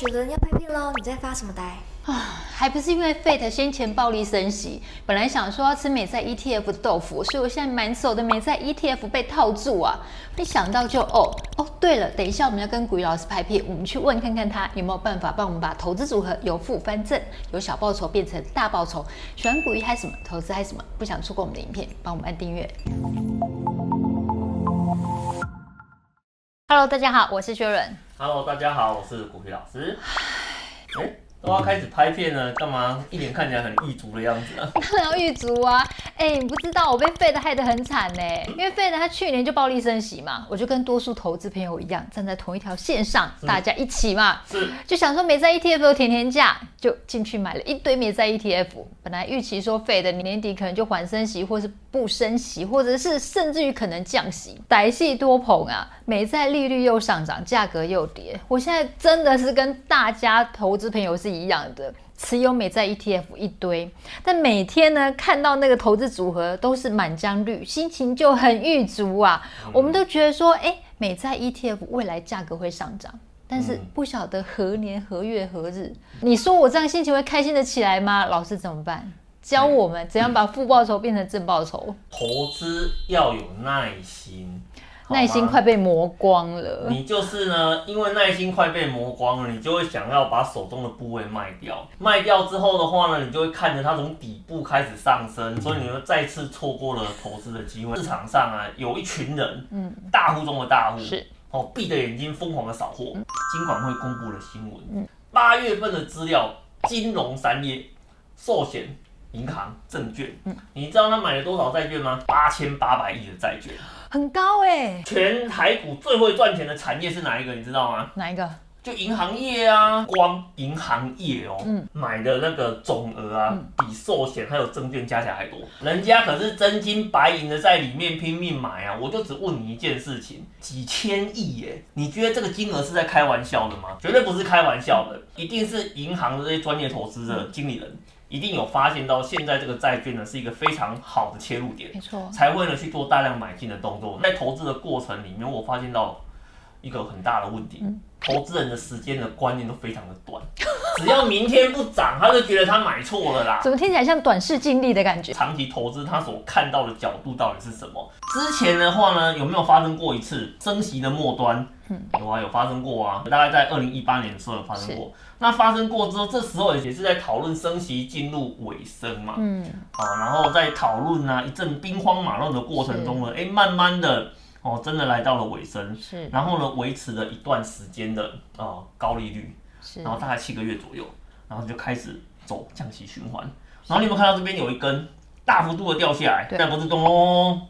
雪伦要拍片喽，你在发什么呆？啊，还不是因为 Fed 先前暴力升息，本来想说要吃美债 ETF 的豆腐，所以我现在满手的美债 ETF 被套住啊！一想到就哦哦，对了，等一下我们要跟股鱼老师拍片，我们去问看看他有没有办法帮我们把投资组合由负翻正，由小报酬变成大报酬。喜欢股鱼还是什么投资还是什么，不想错过我们的影片，帮我们按订阅。Hello，大家好，我是薛伦。Hello，大家好，我是股鱼老师。哎，都要开始拍片了，干嘛一脸看起来很狱卒的样子啊？当然要郁卒啊！哎，你不知道我被 Fed 害得很惨呢，因为 Fed 他去年就暴力升息嘛，我就跟多数投资朋友一样，站在同一条线上，大家一起嘛，是就想说美债 ETF 有甜甜价，就进去买了一堆美债 ETF。本来预期说 Fed 年底可能就缓升息，或是不升息，或者是甚至于可能降息，歹戏多捧啊！美债利率又上涨，价格又跌，我现在真的是跟大家投资朋友是一样的。持有美债 ETF 一堆，但每天呢看到那个投资组合都是满江绿，心情就很郁卒啊。嗯、我们都觉得说，哎，美债 ETF 未来价格会上涨，但是不晓得何年何月何日。你说我这样心情会开心得起来吗？老师怎么办？教我们怎样把负报酬变成正报酬。投资要有耐心。耐心快被磨光了，你就是呢，因为耐心快被磨光了，你就会想要把手中的部位卖掉。卖掉之后的话呢，你就会看着它从底部开始上升，所以你又再次错过了投资的机会。市场上啊，有一群人，嗯，大户中的大户，是哦，闭着眼睛疯狂的扫货。金管会公布了新闻，嗯，八月份的资料，金融三业，寿险、银行、证券，嗯，你知道他买了多少债券吗？八千八百亿的债券。很高哎、欸！全台股最会赚钱的产业是哪一个？你知道吗？哪一个？就银行业啊！光银行业哦，嗯，买的那个总额啊，嗯、比寿险还有证券加起来还多。人家可是真金白银的在里面拼命买啊！我就只问你一件事情：几千亿耶？你觉得这个金额是在开玩笑的吗？绝对不是开玩笑的，一定是银行的这些专业投资的经理人。一定有发现到现在这个债券呢是一个非常好的切入点，没错，才会呢去做大量买进的动作。在投资的过程里面，我发现到一个很大的问题，嗯、投资人的时间的观念都非常的短，只要明天不涨，他就觉得他买错了啦。怎么听起来像短视近利的感觉？长期投资他所看到的角度到底是什么？之前的话呢，有没有发生过一次升息的末端？嗯，有啊，有发生过啊，大概在二零一八年的时候有发生过。那发生过之后，这时候也是在讨论升息进入尾声嘛，嗯，啊，然后在讨论啊一阵兵荒马乱的过程中呢，哎，慢慢的哦，真的来到了尾声，是，然后呢维持了一段时间的呃高利率，是，然后大概七个月左右，然后就开始走降息循环，然后你有没有看到这边有一根大幅度的掉下来，对，但不是咚咚。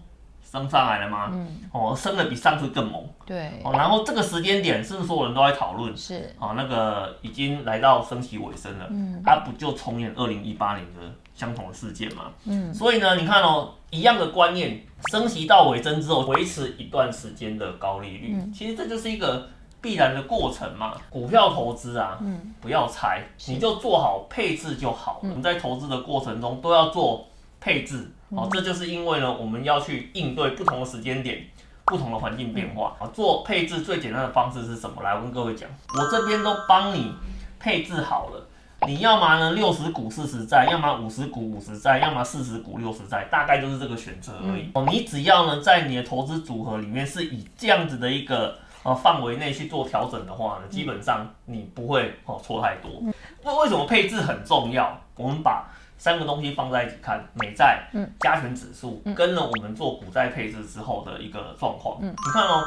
升上来了吗？嗯，哦，升的比上次更猛。对，哦，然后这个时间点是不是所有人都在讨论？是，哦，那个已经来到升息尾声了。嗯，它不就重演二零一八年的相同的事件嘛？嗯，所以呢，你看哦，一样的观念，升息到尾声之后，维持一段时间的高利率，嗯，其实这就是一个必然的过程嘛。股票投资啊，嗯，不要猜，你就做好配置就好了。你在投资的过程中都要做配置。哦，这就是因为呢，我们要去应对不同的时间点、不同的环境变化。啊，做配置最简单的方式是什么？来，我跟各位讲，我这边都帮你配置好了。你要么呢六十股四十债，要么五十股五十债，要么四十股六十债，大概就是这个选择而已。哦，你只要呢在你的投资组合里面是以这样子的一个呃范围内去做调整的话呢，基本上你不会哦错太多。为为什么配置很重要？我们把三个东西放在一起看，美债、加权指数，跟了我们做股债配置之后的一个状况。嗯，你看哦，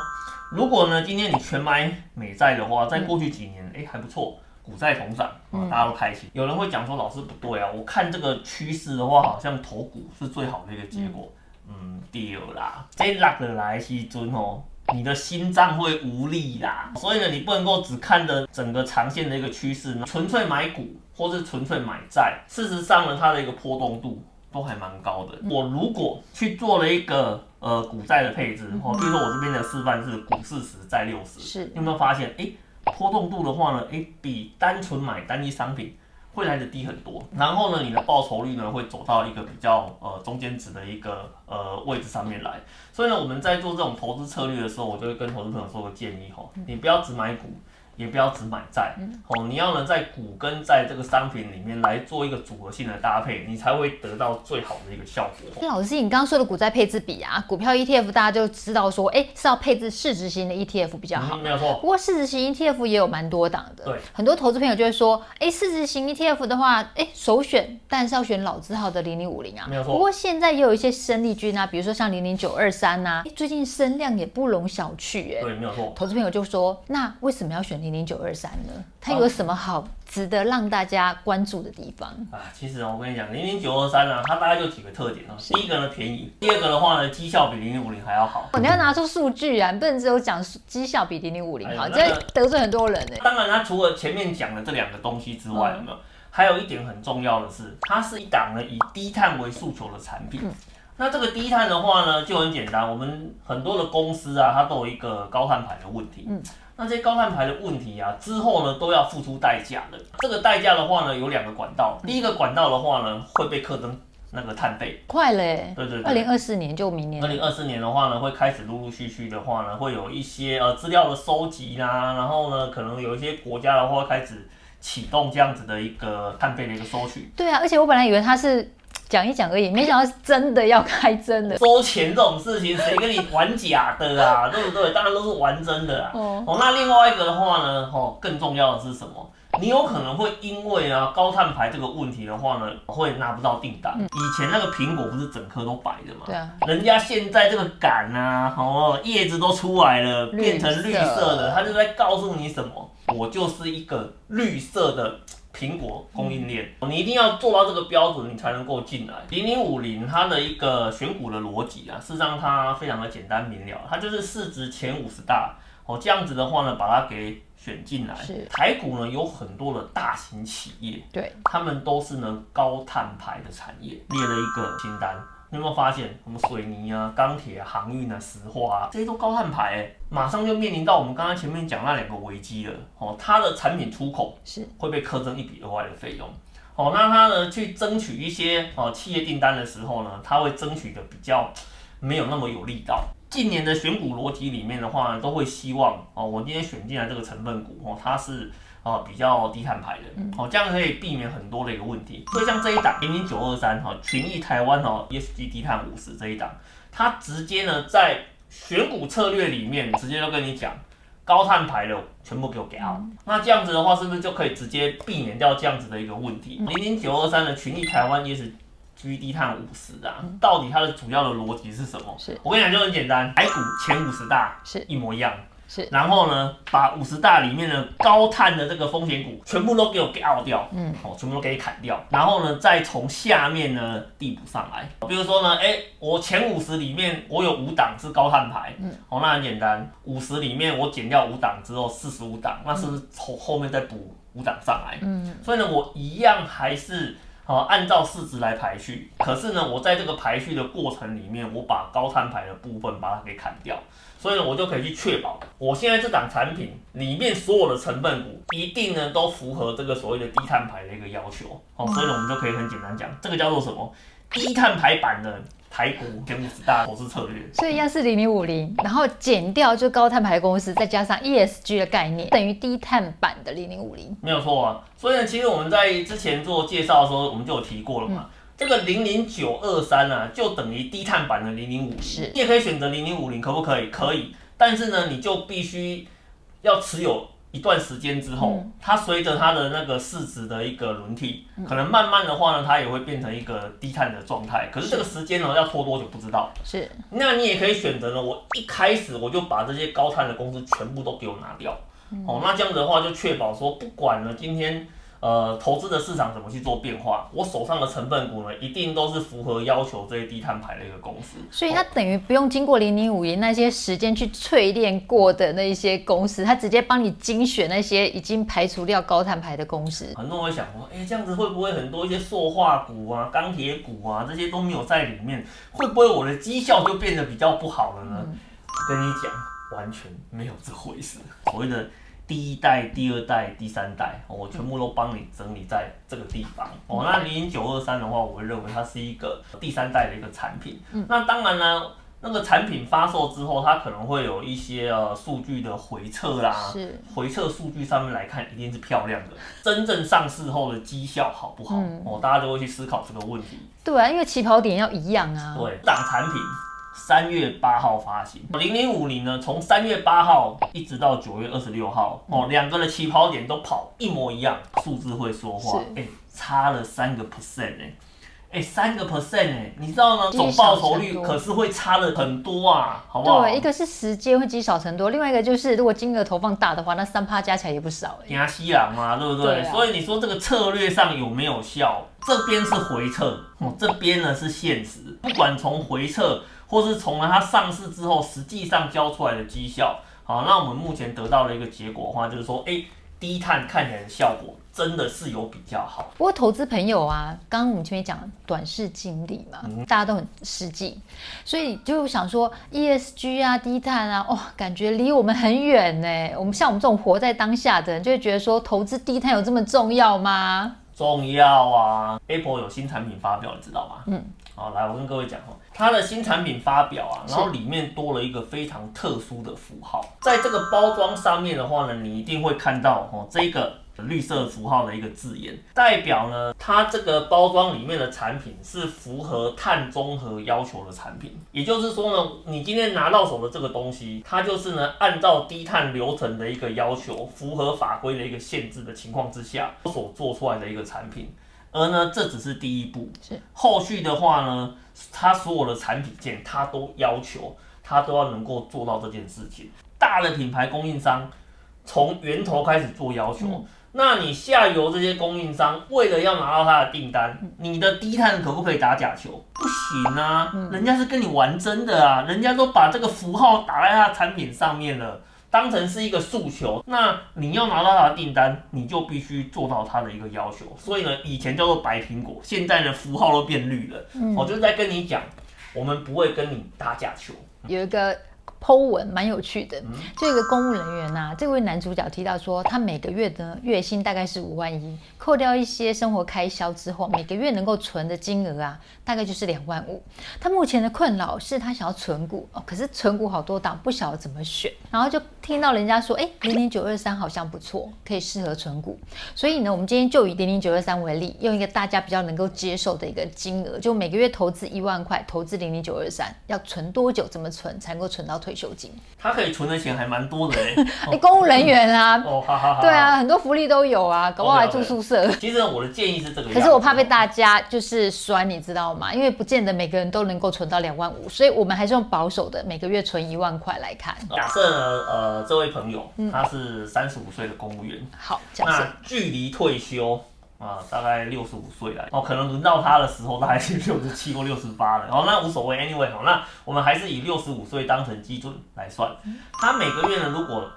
如果呢今天你全买美债的话，在过去几年，哎还不错，股债同涨啊，大家都开心。有人会讲说，老师不对啊，我看这个趋势的话，好像投股是最好的一个结果。嗯，对啦，这落的来时阵哦，你的心脏会无力啦。所以呢，你不能够只看着整个长线的一个趋势呢，纯粹买股。或是纯粹买债，事实上呢，它的一个波动度都还蛮高的。我如果去做了一个呃股债的配置，哦，比如说我这边的示范是股四十债六十，是，你有没有发现，哎、欸，波动度的话呢，诶、比单纯买单一商品会来的低很多。然后呢，你的报酬率呢会走到一个比较呃中间值的一个呃位置上面来。所以呢，我们在做这种投资策略的时候，我就会跟投资朋友说个建议哈，你不要只买股。也不要只买债，哦，你要能在股跟在这个商品里面来做一个组合性的搭配，你才会得到最好的一个效果。老师，你刚刚说的股债配置比啊，股票 ETF 大家就知道说，哎，是要配置市值型的 ETF 比较好，嗯、没有错。不过市值型 ETF 也有蛮多档的，对，很多投资朋友就会说，哎，市值型 ETF 的话，哎，首选当然是要选老字号的零零五零啊，没有错。不过现在也有一些生力军啊，比如说像零零九二三呐，最近声量也不容小觑，哎，对，没有错。投资朋友就说，那为什么要选零零九二三呢？它有什么好值得让大家关注的地方啊？其实我跟你讲，零零九二三呢，它大概就几个特点哦。第一个呢，便宜；第二个的话呢，绩效比零零五零还要好。哦，你要拿出数据啊，你不能只有讲绩效比零零五零好，这、哎那个、得罪很多人呢。当然，它除了前面讲的这两个东西之外，有没有？还有一点很重要的是，它是一档呢以低碳为诉求的产品。嗯、那这个低碳的话呢，就很简单，我们很多的公司啊，它都有一个高碳排的问题。嗯。那这些高碳排的问题啊，之后呢都要付出代价的。这个代价的话呢，有两个管道。第一个管道的话呢，会被课征那个碳费。快嘞！对对对。二零二四年就明年。二零二四年的话呢，会开始陆陆续续的话呢，会有一些呃资料的收集啦，然后呢，可能有一些国家的话开始启动这样子的一个碳费的一个收取。对啊，而且我本来以为它是。讲一讲而已，没想到是真的要开真的。收钱这种事情，谁跟你玩假的啊？对不对？当然都是玩真的啊。哦，哦，那另外一个的话呢，哦，更重要的是什么？你有可能会因为啊高碳排这个问题的话呢，会拿不到订单。嗯、以前那个苹果不是整颗都白的吗？对啊。人家现在这个杆啊，哦，叶子都出来了，变成绿色的，他就在告诉你什么？我就是一个绿色的。苹果供应链，你一定要做到这个标准，你才能够进来。零零五零它的一个选股的逻辑啊，事实上它非常的简单明了，它就是市值前五十大哦，这样子的话呢，把它给选进来。是台股呢有很多的大型企业，对，他们都是呢高碳排的产业，列了一个清单。你有没有发现，什么水泥啊、钢铁啊、航运啊、石化啊，这些都高碳排哎，马上就面临到我们刚刚前面讲那两个危机了哦。它的产品出口是会被苛征一笔额外的费用哦。那它呢去争取一些哦企业订单的时候呢，它会争取的比较没有那么有力道。近年的选股逻辑里面的话呢，都会希望哦，我今天选进来这个成分股哦，它是。哦，比较低碳排的，哦，这样可以避免很多的一个问题。所以像这一档零零九二三哈，群益台湾哦，ESG 低碳五十这一档，它直接呢在选股策略里面直接就跟你讲，高碳排的全部给我给好。那这样子的话，是不是就可以直接避免掉这样子的一个问题？零零九二三的群益台湾也是。居低碳五十啊，到底它的主要的逻辑是什么？是我跟你讲就很简单，台股前五十大是一模一样。是，然后呢，把五十大里面的高碳的这个风险股全部都给我给凹掉，嗯，哦，全部都给你砍掉，然后呢，再从下面呢递补上来。比如说呢，哎，我前五十里面我有五档是高碳牌，嗯，哦，那很简单，五十里面我减掉五档之后四十五档，那是不是从后面再补五档上来？嗯，所以呢，我一样还是。好，按照市值来排序，可是呢，我在这个排序的过程里面，我把高碳牌的部分把它给砍掉，所以呢，我就可以去确保我现在这档产品里面所有的成分股一定呢都符合这个所谓的低碳排的一个要求。好，所以呢，我们就可以很简单讲，这个叫做什么？低碳排版的。台股前五十大投资策略，所以一样是零零五零，然后减掉就高碳排公司，再加上 ESG 的概念，等于低碳版的零零五零，没有错啊。所以呢，其实我们在之前做介绍的时候，我们就有提过了嘛。嗯、这个零零九二三啊，就等于低碳版的零零五零。是，你也可以选择零零五零，可不可以？可以，但是呢，你就必须要持有。一段时间之后，嗯、它随着它的那个市值的一个轮替，嗯、可能慢慢的话呢，它也会变成一个低碳的状态。可是这个时间呢，要拖多久不知道。是，那你也可以选择呢，我一开始我就把这些高碳的公司全部都给我拿掉。嗯、哦，那这样子的话就确保说，不管呢今天。呃，投资的市场怎么去做变化？我手上的成分股呢，一定都是符合要求这些低碳排的一个公司。所以它等于不用经过零零五零那些时间去淬炼过的那一些公司，它直接帮你精选那些已经排除掉高碳排的公司。很多人会想说，哎、欸，这样子会不会很多一些塑化股啊、钢铁股啊这些都没有在里面？会不会我的绩效就变得比较不好了呢？嗯、跟你讲，完全没有这回事。所谓的。第一代、第二代、第三代，我全部都帮你整理在这个地方。哦、嗯，那零零九二三的话，我会认为它是一个第三代的一个产品。嗯、那当然呢，那个产品发售之后，它可能会有一些呃数据的回测啦，是回测数据上面来看，一定是漂亮的。真正上市后的绩效好不好？嗯、哦，大家都会去思考这个问题。对啊，因为起跑点要一样啊。对，档产品三月八号发行，零零五零呢，从三月八号一直到九月二十六号，哦，两个的起跑点都跑一模一样，数字会说话，哎、欸，差了三个 percent 哎。哎，三个 percent 哎，你知道吗？总报酬率可是会差了很多啊，好不好？对，一个是时间会积少成多，另外一个就是如果金额投放大的话，那三趴加起来也不少哎。亚西郎嘛，对不对？对啊、所以你说这个策略上有没有效？这边是回撤，哦，这边呢是现实。不管从回撤，或是从它上市之后实际上交出来的绩效，好，那我们目前得到了一个结果的话，就是说，哎，低碳看起来的效果。真的是有比较好，不过投资朋友啊，刚刚我们前面讲短视近利嘛，嗯、大家都很实际，所以就想说 ESG 啊、低碳啊，哇、哦，感觉离我们很远呢。我们像我们这种活在当下的人，就会觉得说，投资低碳有这么重要吗？重要啊！Apple 有新产品发表，你知道吗？嗯，好，来，我跟各位讲哦，它的新产品发表啊，然后里面多了一个非常特殊的符号，在这个包装上面的话呢，你一定会看到哦，这个。绿色符号的一个字眼，代表呢，它这个包装里面的产品是符合碳中和要求的产品。也就是说呢，你今天拿到手的这个东西，它就是呢，按照低碳流程的一个要求，符合法规的一个限制的情况之下所做出来的一个产品。而呢，这只是第一步，是后续的话呢，它所有的产品件，它都要求，它都要能够做到这件事情。大的品牌供应商从源头开始做要求。嗯那你下游这些供应商为了要拿到他的订单，你的低碳可不可以打假球？不行啊，人家是跟你玩真的啊，人家都把这个符号打在他的产品上面了，当成是一个诉求。那你要拿到他的订单，你就必须做到他的一个要求。所以呢，以前叫做白苹果，现在呢符号都变绿了。我就是在跟你讲，我们不会跟你打假球。有一个。Po 文蛮有趣的，这个公务人员呐、啊，这位男主角提到说，他每个月的月薪大概是五万一，扣掉一些生活开销之后，每个月能够存的金额啊，大概就是两万五。他目前的困扰是他想要存股哦，可是存股好多档，不晓得怎么选。然后就听到人家说，哎，零零九二三好像不错，可以适合存股。所以呢，我们今天就以零零九二三为例，用一个大家比较能够接受的一个金额，就每个月投资一万块，投资零零九二三，要存多久？怎么存才能够存到退？退休金，他可以存的钱还蛮多的 哎、欸，公务人员啊，哦，哈哈哈，对啊，很多福利都有啊，搞不好还住宿舍。其实我的建议是这个，可是我怕被大家就是酸，你知道吗？因为不见得每个人都能够存到两万五，所以我们还是用保守的，每个月存一万块来看。假设呢，呃，这位朋友他是三十五岁的公务员，好，那距离退休。啊，大概六十五岁了哦，可能轮到他的时候，他还是六十七或六十八了。哦，那无所谓，anyway，好，那我们还是以六十五岁当成基准来算。他每个月呢，如果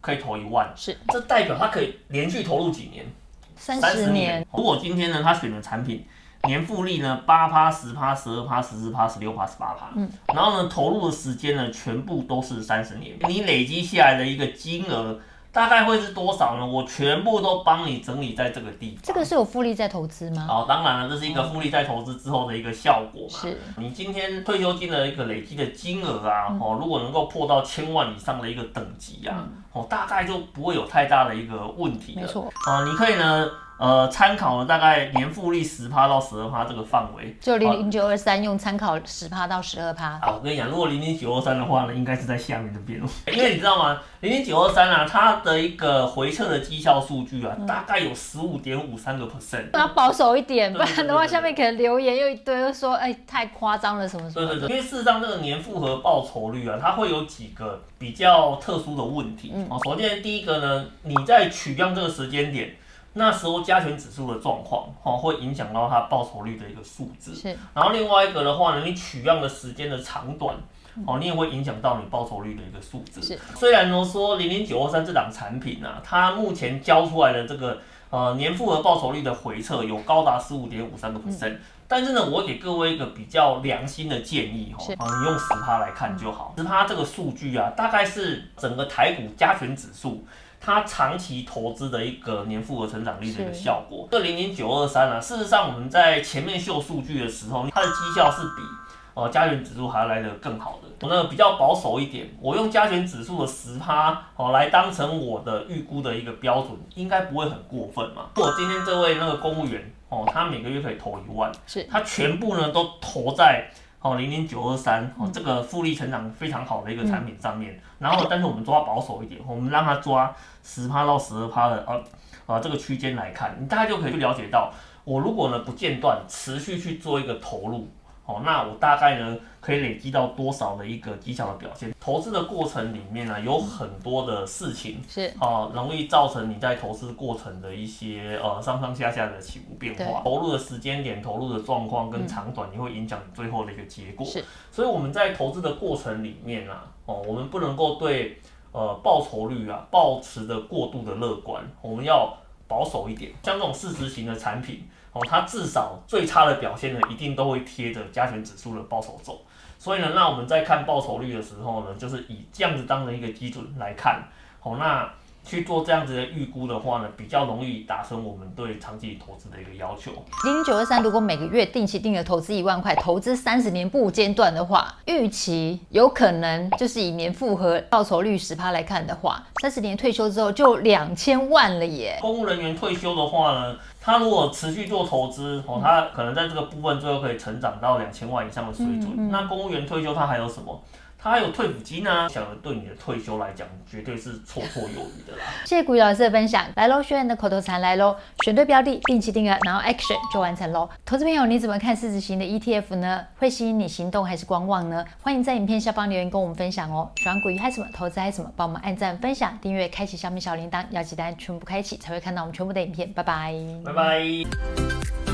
可以投一万，是，这代表他可以连续投入几年？三十年。如果今天呢，他选的产品年复利呢八趴、十趴、十二趴、十四趴、十六趴、十八趴，嗯，然后呢，投入的时间呢，全部都是三十年，你累积下来的一个金额。大概会是多少呢？我全部都帮你整理在这个地方。这个是有复利在投资吗？哦，当然了，这是一个复利在投资之后的一个效果嘛。是。你今天退休金的一个累积的金额啊，嗯、哦，如果能够破到千万以上的一个等级啊，嗯、哦，大概就不会有太大的一个问题了。没错。啊、哦，你可以呢。呃，参考了大概年复利十趴到十二趴这个范围，就零零九二三用参考十趴到十二趴。好，我跟你讲，如果零零九二三的话呢，应该是在下面这边，因为你知道吗？零零九二三啊，它的一个回撤的绩效数据啊，嗯、大概有十五点五三个 percent。要保守一点，不然的话下面可能留言又一堆，又说哎太夸张了什么什么。对对对，因为事实上这个年复合报酬率啊，它会有几个比较特殊的问题。嗯，首先第一个呢，你在取样这个时间点。那时候加权指数的状况，哈，会影响到它报酬率的一个数字。是。然后另外一个的话呢，你取样的时间的长短，哦，你也会影响到你报酬率的一个数字。是。虽然呢说零零九二三这档产品啊，它目前交出来的这个呃年复合报酬率的回撤有高达十五点五三个 percent，但是呢，我给各位一个比较良心的建议哈，啊，你用十趴来看就好。十趴这个数据啊，大概是整个台股加权指数。它长期投资的一个年复合成长率的一个效果，这零零九二三啊，事实上我们在前面秀数据的时候，它的绩效是比呃加权指数还要来得更好的。我呢比较保守一点，我用加权指数的十趴哦来当成我的预估的一个标准，应该不会很过分嘛。如果今天这位那个公务员哦，他每个月可以投一万，是他全部呢都投在。哦，零零九二三哦，这个复利成长非常好的一个产品上面，嗯、然后但是我们抓保守一点，我们让他抓十趴到十二趴的啊啊这个区间来看，你大概就可以去了解到，我如果呢不间断持续去做一个投入。哦，那我大概呢可以累积到多少的一个绩效的表现？投资的过程里面呢，有很多的事情是啊，容易造成你在投资过程的一些呃上上下下的起伏变化。投入的时间点、投入的状况跟长短，你会影响你最后的一个结果。是，所以我们在投资的过程里面啊，哦，我们不能够对呃报酬率啊抱持的过度的乐观，我们要保守一点。像这种市值型的产品。哦，它至少最差的表现呢，一定都会贴着加权指数的报酬走。所以呢，那我们在看报酬率的时候呢，就是以这样子当成一个基准来看。好，那。去做这样子的预估的话呢，比较容易达成我们对长期投资的一个要求。零零九二三，如果每个月定期定额投资一万块，投资三十年不间断的话，预期有可能就是以年复合报酬率十趴来看的话，三十年退休之后就两千万了耶。公务人员退休的话呢，他如果持续做投资哦，他可能在这个部分最后可以成长到两千万以上的水准。嗯嗯、那公务员退休他还有什么？他还有退抚金呢，想对你的退休来讲，绝对是绰绰有余的啦。谢谢股鱼老师的分享，来喽，学员的口头禅来喽，选对标的，定期定额，然后 action 就完成喽。投资朋友，你怎么看市值型的 ETF 呢？会吸引你行动还是观望呢？欢迎在影片下方留言跟我们分享哦。喜欢股鱼嗨什么，投资嗨什么，帮我们按赞、分享、订阅、开启小米小铃铛，要记得全部开启才会看到我们全部的影片。拜拜，拜拜。